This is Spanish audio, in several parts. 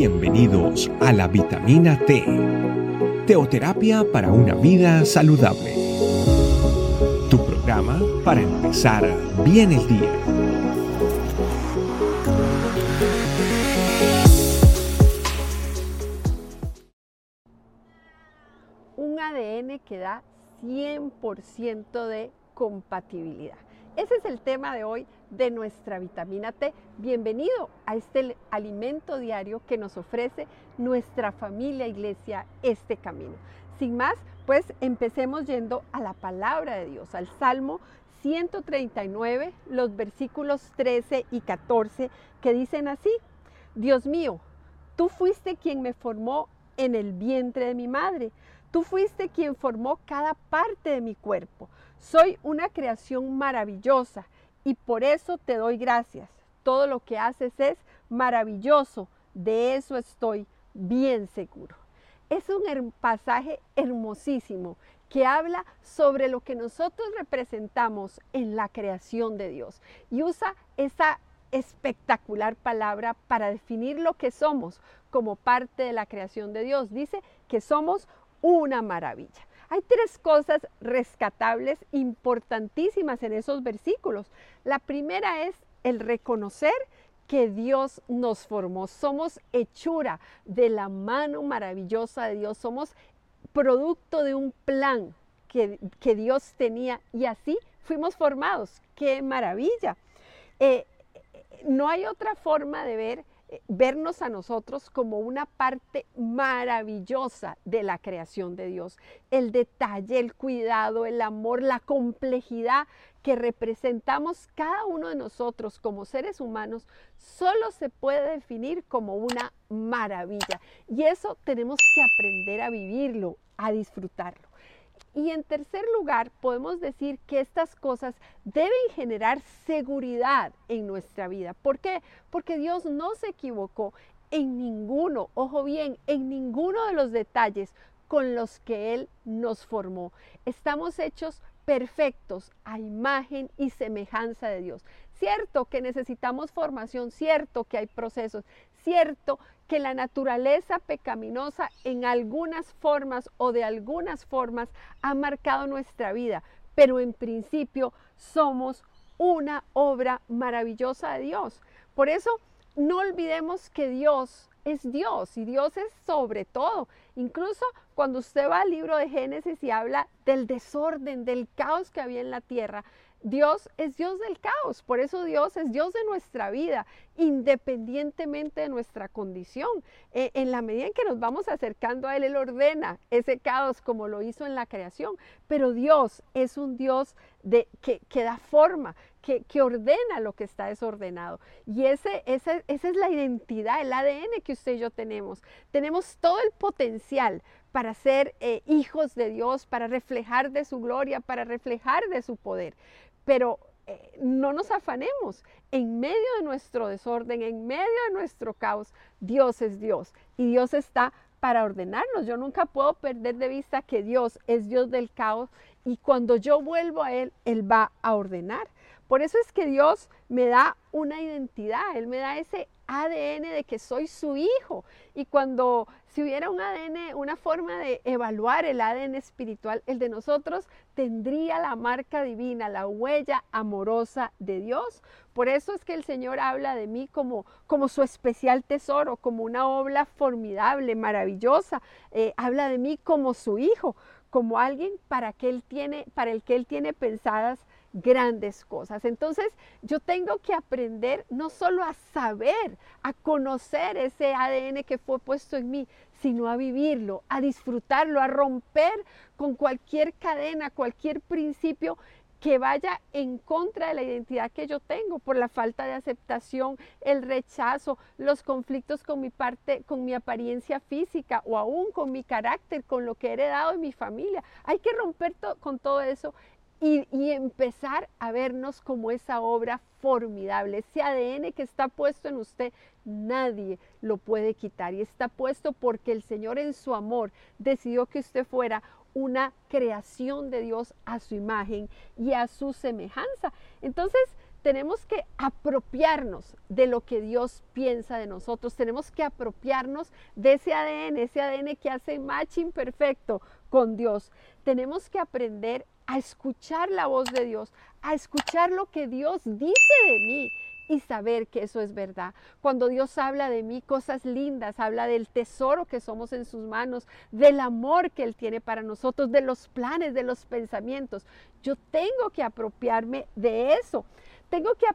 Bienvenidos a la vitamina T, teoterapia para una vida saludable. Tu programa para empezar bien el día. Un ADN que da 100% de compatibilidad. Ese es el tema de hoy de nuestra vitamina T. Bienvenido a este alimento diario que nos ofrece nuestra familia iglesia este camino. Sin más, pues empecemos yendo a la palabra de Dios, al Salmo 139, los versículos 13 y 14 que dicen así, Dios mío, tú fuiste quien me formó en el vientre de mi madre, tú fuiste quien formó cada parte de mi cuerpo. Soy una creación maravillosa y por eso te doy gracias. Todo lo que haces es maravilloso, de eso estoy bien seguro. Es un pasaje hermosísimo que habla sobre lo que nosotros representamos en la creación de Dios y usa esa espectacular palabra para definir lo que somos como parte de la creación de Dios. Dice que somos una maravilla. Hay tres cosas rescatables importantísimas en esos versículos. La primera es el reconocer que Dios nos formó. Somos hechura de la mano maravillosa de Dios. Somos producto de un plan que, Dios tenía y así fuimos formados. ¡Qué maravilla! Eh, no hay otra forma de ver vernos a nosotros como una parte maravillosa de la creación de Dios. El detalle, el cuidado, el amor, la complejidad que representamos cada uno de nosotros como seres humanos solo se puede definir como una maravilla. Y eso tenemos que aprender a vivirlo, a disfrutarlo. Y en tercer lugar, podemos decir que estas cosas deben generar seguridad en nuestra vida. ¿Por qué? Porque Dios no se equivocó en ninguno, ojo bien, en ninguno de los detalles con los que Él nos formó. Estamos hechos perfectos a imagen y semejanza de Dios. Cierto que necesitamos formación, cierto que hay procesos, cierto que la naturaleza pecaminosa en algunas formas o de algunas formas ha marcado nuestra vida, pero en principio somos una obra maravillosa de Dios. Por eso no olvidemos que Dios es Dios y Dios es sobre todo. Incluso cuando usted va al libro de Génesis y habla del desorden, del caos que había en la tierra, Dios es Dios del caos, por eso Dios es Dios de nuestra vida, independientemente de nuestra condición. Eh, en la medida en que nos vamos acercando a Él, Él ordena ese caos como lo hizo en la creación, pero Dios es un Dios que da forma, que, ordena lo que está desordenado. Y ese, esa es la identidad, el ADN que usted y yo tenemos. Tenemos todo el potencial para ser eh, hijos de Dios, para reflejar de su gloria, para reflejar de su poder. Pero eh, no nos afanemos. En medio de nuestro desorden, en medio de nuestro caos, Dios es Dios y Dios está para ordenarnos. Yo nunca puedo perder de vista que Dios es Dios del caos y cuando yo vuelvo a Él, Él va a ordenar. Por eso es que Dios me da una identidad, Él me da ese ADN de que soy su hijo. Y cuando si hubiera un ADN, una forma de evaluar el ADN espiritual, el de nosotros tendría la marca divina, la huella amorosa de Dios. Por eso es que el Señor habla de mí como, como su especial tesoro, como una obra formidable, maravillosa. Eh, habla de mí como su hijo, como alguien para, que él tiene, para el que Él tiene pensadas grandes cosas. Entonces yo tengo que aprender no solo a saber, a conocer ese ADN que fue puesto en mí, sino a vivirlo, a disfrutarlo, a romper con cualquier cadena, cualquier principio que vaya en contra de la identidad que yo tengo por la falta de aceptación, el rechazo, los conflictos con mi parte, con mi apariencia física o aún con mi carácter, con lo que he heredado de mi familia. Hay que romper con todo eso y, empezar a vernos como esa obra formidable, ese ADN que está puesto en usted, nadie lo puede quitar y está puesto porque el Señor en su amor decidió que usted fuera una creación de Dios a su imagen y a su semejanza. Entonces, tenemos que apropiarnos de lo que Dios piensa de nosotros, tenemos que apropiarnos de ese ADN, ese ADN que hace matching perfecto con Dios. Tenemos que aprender a escuchar la voz de Dios, a escuchar lo que Dios dice de mí y saber que eso es verdad. Cuando Dios habla de mí cosas lindas, habla del tesoro que somos en sus manos, del amor que Él tiene para nosotros, de los planes, de los pensamientos. Yo tengo que apropiarme de eso. Tengo que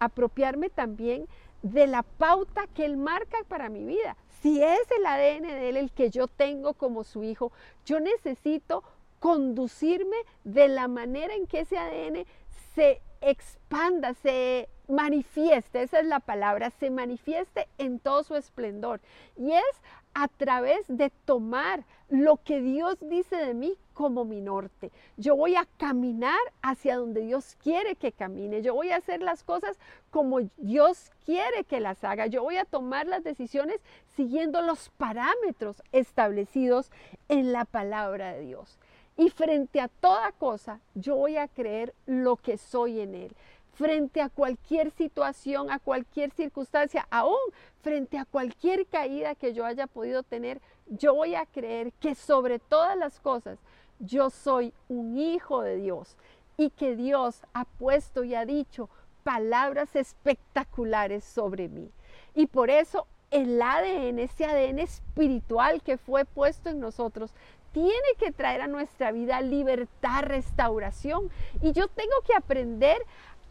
apropiarme también de la pauta que Él marca para mi vida. Si es el ADN de Él el que yo tengo como su hijo, yo necesito conducirme de la manera en que ese ADN se expanda, se manifieste, esa es la palabra, se manifieste en todo su esplendor. Y es a través de tomar lo que Dios dice de mí como mi norte. Yo voy a caminar hacia donde Dios quiere que camine. Yo voy a hacer las cosas como Dios quiere que las haga. Yo voy a tomar las decisiones siguiendo los parámetros establecidos en la palabra de Dios. Y frente a toda cosa, yo voy a creer lo que soy en Él. Frente a cualquier situación, a cualquier circunstancia, aún frente a cualquier caída que yo haya podido tener, yo voy a creer que sobre todas las cosas yo soy un hijo de Dios y que Dios ha puesto y ha dicho palabras espectaculares sobre mí. Y por eso el ADN, ese ADN espiritual que fue puesto en nosotros, tiene que traer a nuestra vida libertad, restauración. Y yo tengo que aprender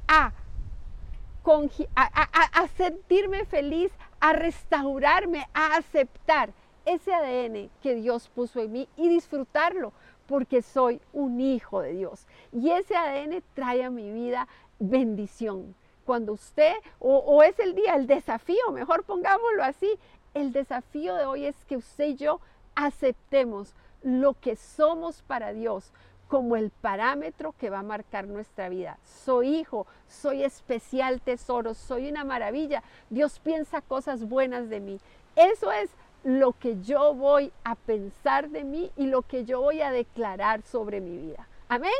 a, sentirme feliz, a restaurarme, a aceptar ese ADN que Dios puso en mí y disfrutarlo porque soy un hijo de Dios. Y ese ADN trae a mi vida bendición. Cuando usted, o, o, es el día, el desafío, mejor pongámoslo así, el desafío de hoy es que usted y yo aceptemos lo que somos para Dios como el parámetro que va a marcar nuestra vida. Soy hijo, soy especial tesoro, soy una maravilla. Dios piensa cosas buenas de mí. Eso es lo que yo voy a pensar de mí y lo que yo voy a declarar sobre mi vida. Amén.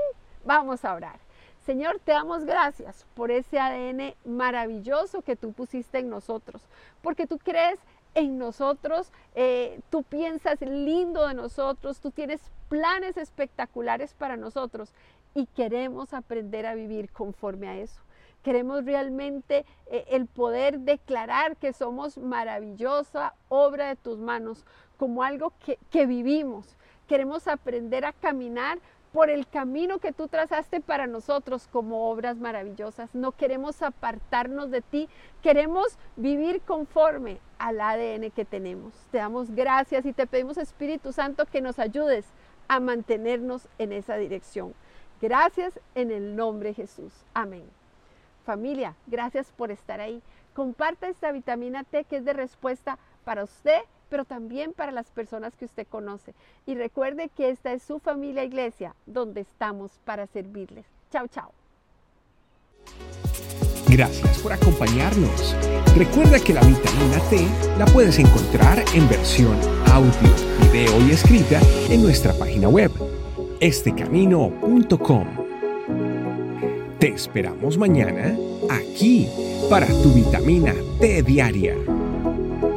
Vamos a orar. Señor, te damos gracias por ese ADN maravilloso que tú pusiste en nosotros, porque tú crees en nosotros, eh, tú piensas lindo de nosotros, tú tienes planes espectaculares para nosotros y queremos aprender a vivir conforme a eso. Queremos realmente eh, el poder declarar que somos maravillosa obra de tus manos, como algo que, que vivimos. Queremos aprender a caminar por el camino que tú trazaste para nosotros como obras maravillosas. No queremos apartarnos de ti, queremos vivir conforme al ADN que tenemos. Te damos gracias y te pedimos Espíritu Santo que nos ayudes a mantenernos en esa dirección. Gracias en el nombre de Jesús. Amén. Familia, gracias por estar ahí. Comparta esta vitamina T que es de respuesta para usted pero también para las personas que usted conoce. Y recuerde que esta es su familia iglesia, donde estamos para servirles. Chao, chao. Gracias por acompañarnos. Recuerda que la vitamina T la puedes encontrar en versión audio, video y escrita en nuestra página web, estecamino.com. Te esperamos mañana aquí para tu vitamina T diaria.